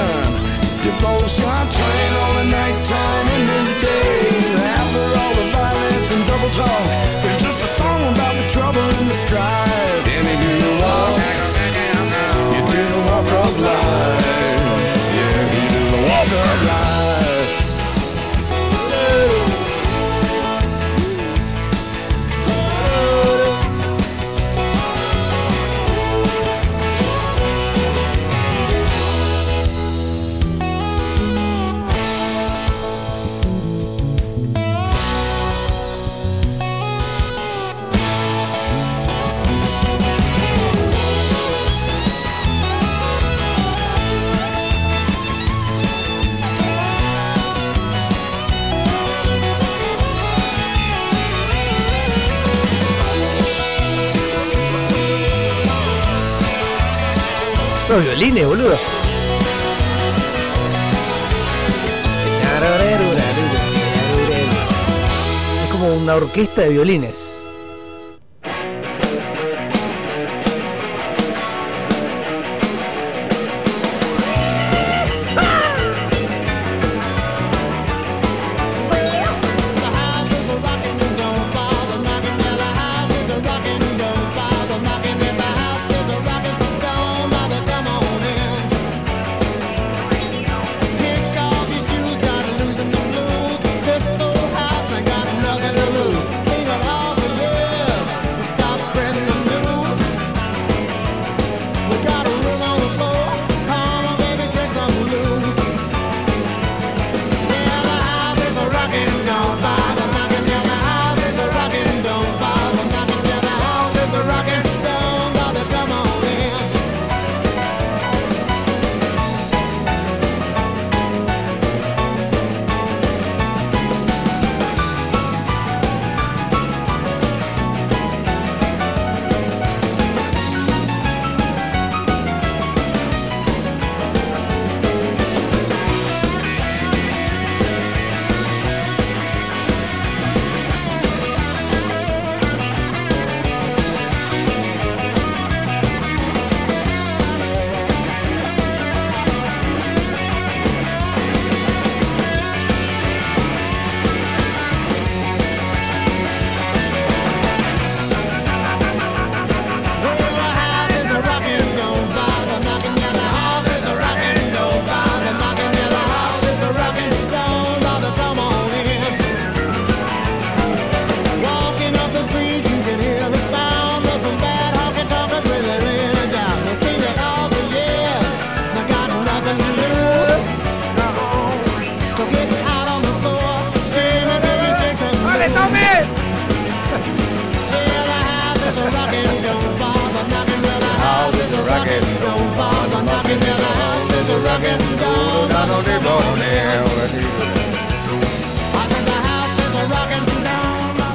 Here Son violines, boludo. Es como una orquesta de violines.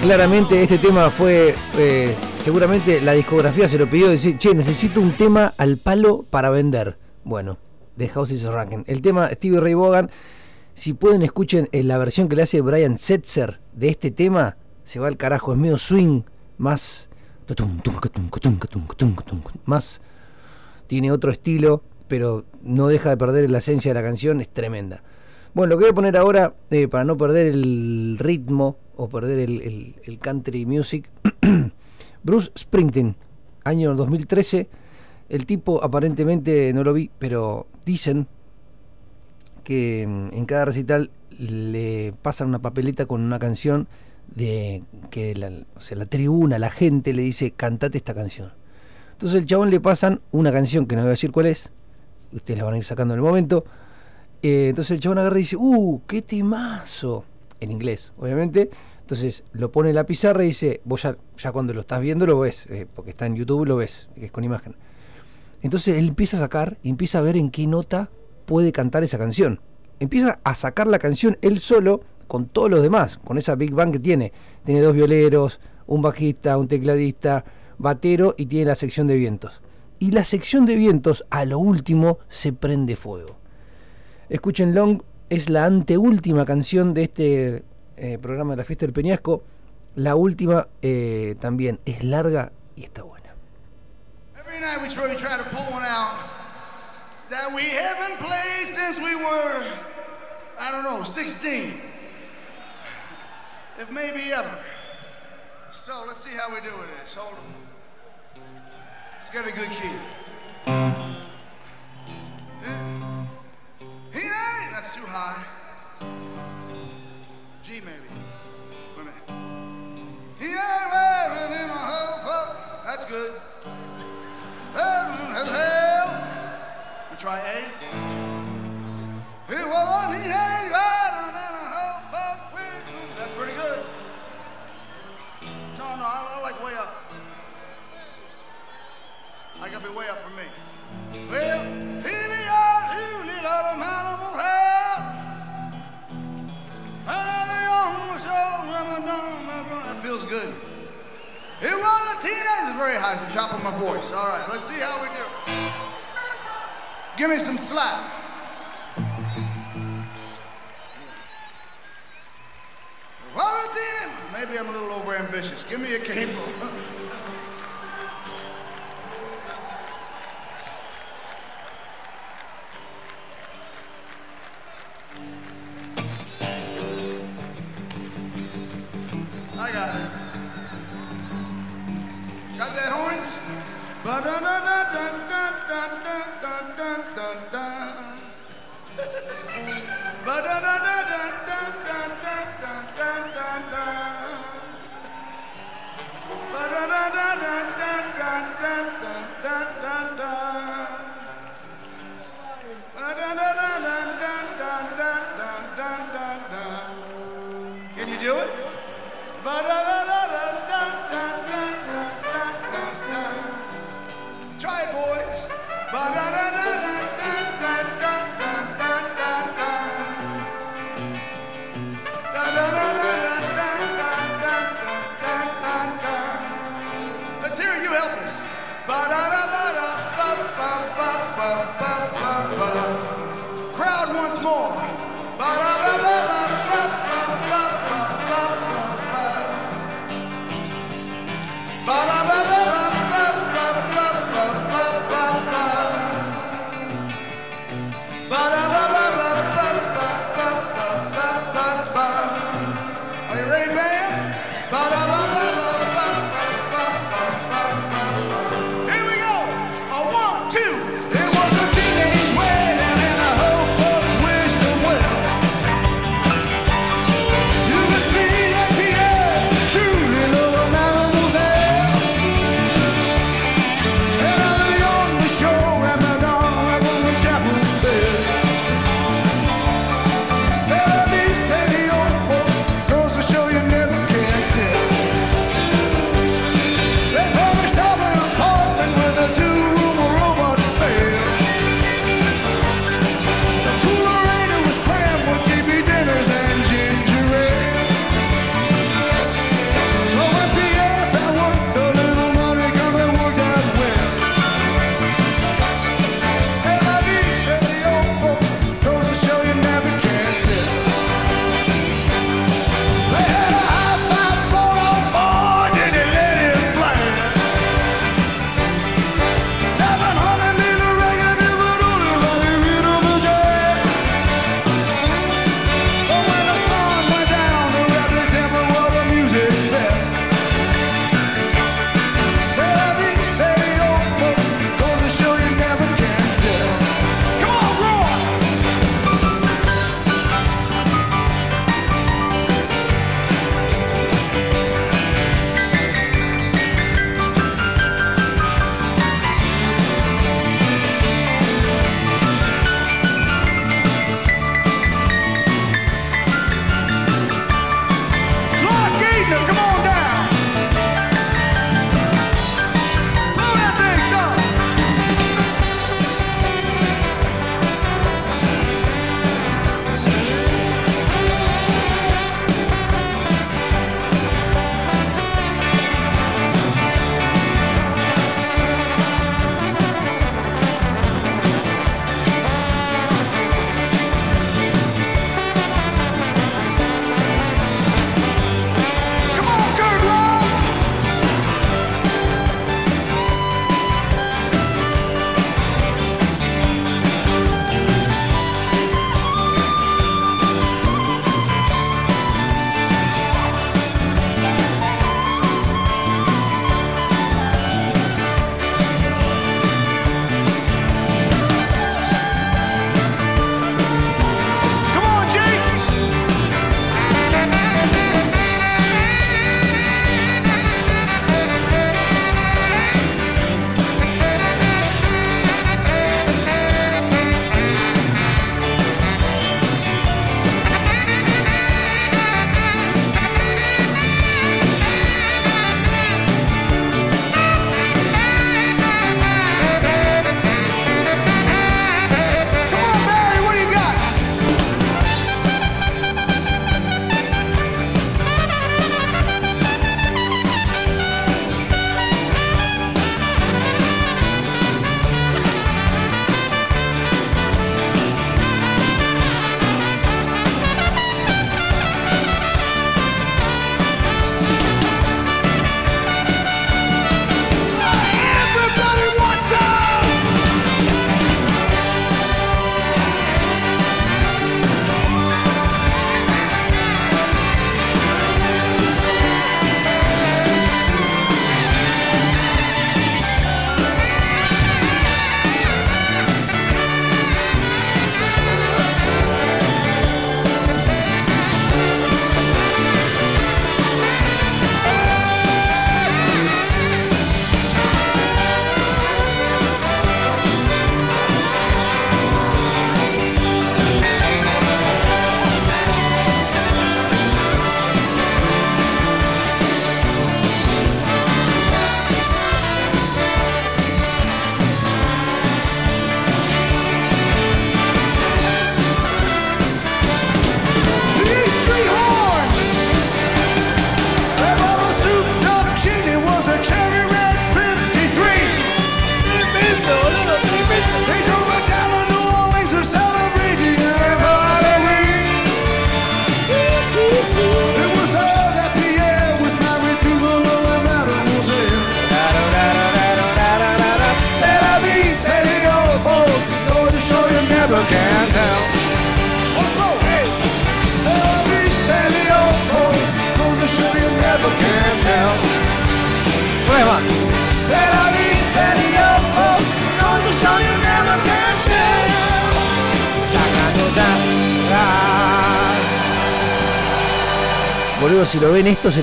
Claramente este tema fue, eh, seguramente la discografía se lo pidió, decir, che, necesito un tema al palo para vender. Bueno, The House is Rockin'. El tema Stevie Ray Vaughan, si pueden escuchen en la versión que le hace Brian Setzer de este tema, se va al carajo, es medio swing, más... Más... Tiene otro estilo, pero no deja de perder la esencia de la canción, es tremenda. Bueno, lo que voy a poner ahora, eh, para no perder el ritmo o perder el, country music, Bruce Springsteen, año 2013. El tipo aparentemente no lo vi, pero dicen que mm, en cada recital le pasan una papeleta con una canción de que la, la tribuna, la gente le dice, cantate esta canción. Entonces el chabón le pasan una canción que no voy a decir cuál es, ustedes la van a ir sacando en el momento. Eh, entonces el chabón agarra y dice, ¡uh, qué temazo! En inglés, obviamente. Entonces lo pone en la pizarra y dice, vos ya, ya cuando lo estás viendo lo ves, eh, porque está en YouTube lo ves, que es con imagen. Entonces él empieza a sacar y empieza a ver en qué nota puede cantar esa canción. Empieza a sacar la canción él solo con todos los demás, con esa Big Bang que tiene. Tiene dos violeros, un bajista, un tecladista, batero y tiene la sección de vientos. Y la sección de vientos a lo último se prende fuego. Escuchen Long, es la anteúltima canción de este eh, programa de la fiesta del Peñasco. La última eh, también es larga y está buena. Every night we try, we try to pull one out that we haven't played since we were, I don't know, 16. If maybe ever. So let's see how we do with this. Hold on. It's got a good key. He ain't, that's too high. G maybe. Wait a minute. He ain't wearing in a fuck. That's good. Hell. We try A. He was he ain't riding in a fuck That's pretty good. No, no, I, I like way up. I gotta be way up for me. Well, he be out, you little man of run. That feels good. It was a teenager, very high, it's the top of my voice. All right, let's see how we do. Give me some slack. Maybe I'm a little over ambitious. Give me a cable. Got that horns? ba da da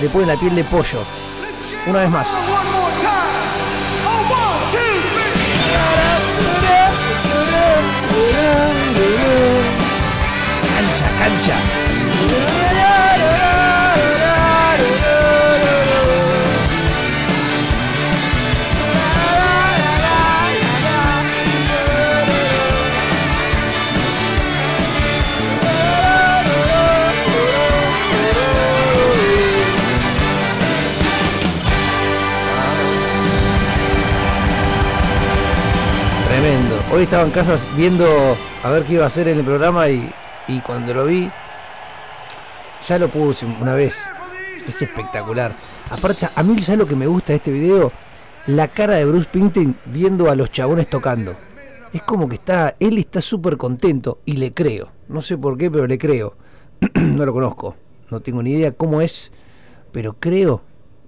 le pone la piel de pollo. Una vez más. En casa viendo a ver qué iba a hacer en el programa y, y cuando lo vi, ya lo puse una vez. Es espectacular. Aparte, a mí ya lo que me gusta de este video, la cara de Bruce Springsteen viendo a los chabones tocando. Es como que está, él está súper contento y le creo. No sé por qué, pero le creo. no lo conozco, no tengo ni idea cómo es, pero creo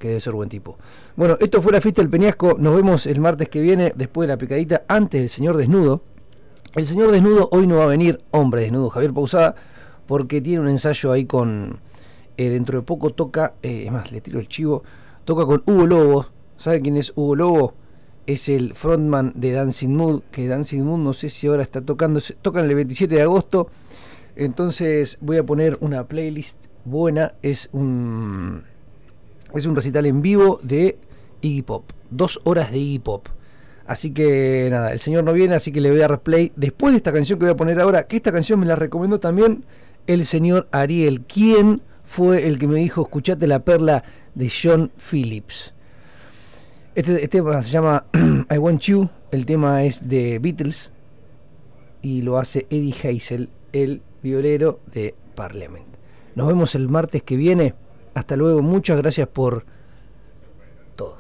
que debe ser buen tipo. Bueno, esto fue la fiesta del Peñasco. Nos vemos el martes que viene, después de la picadita, antes del señor desnudo. El señor desnudo hoy no va a venir, hombre desnudo, Javier Pausada, porque tiene un ensayo ahí con. eh, dentro de poco toca, eh, es más, le tiro el chivo, toca con Hugo Lobo. ¿Sabe quién es Hugo Lobo? Es el frontman de Dancing Mood, que Dancing Mood no sé si ahora está tocando, tocan el 27 de agosto. Entonces voy a poner una playlist buena, es un es un recital en vivo de Iggy Pop. Dos horas de Iggy Pop. Así que nada, el señor no viene, así que le voy a replay. Después de esta canción que voy a poner ahora, que esta canción me la recomendó también el señor Ariel, quien fue el que me dijo, escuchate la perla de John Phillips. Este, este tema se llama I Want You, el tema es de Beatles y lo hace Eddie Hazel, el violero de Parliament. Nos vemos el martes que viene. Hasta luego, muchas gracias por todo.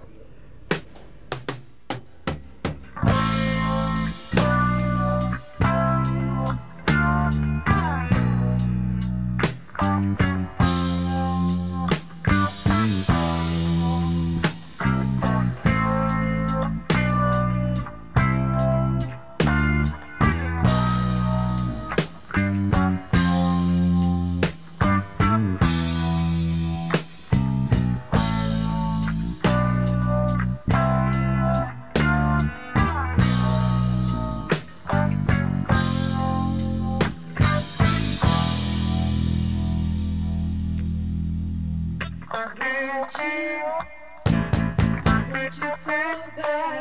I want you.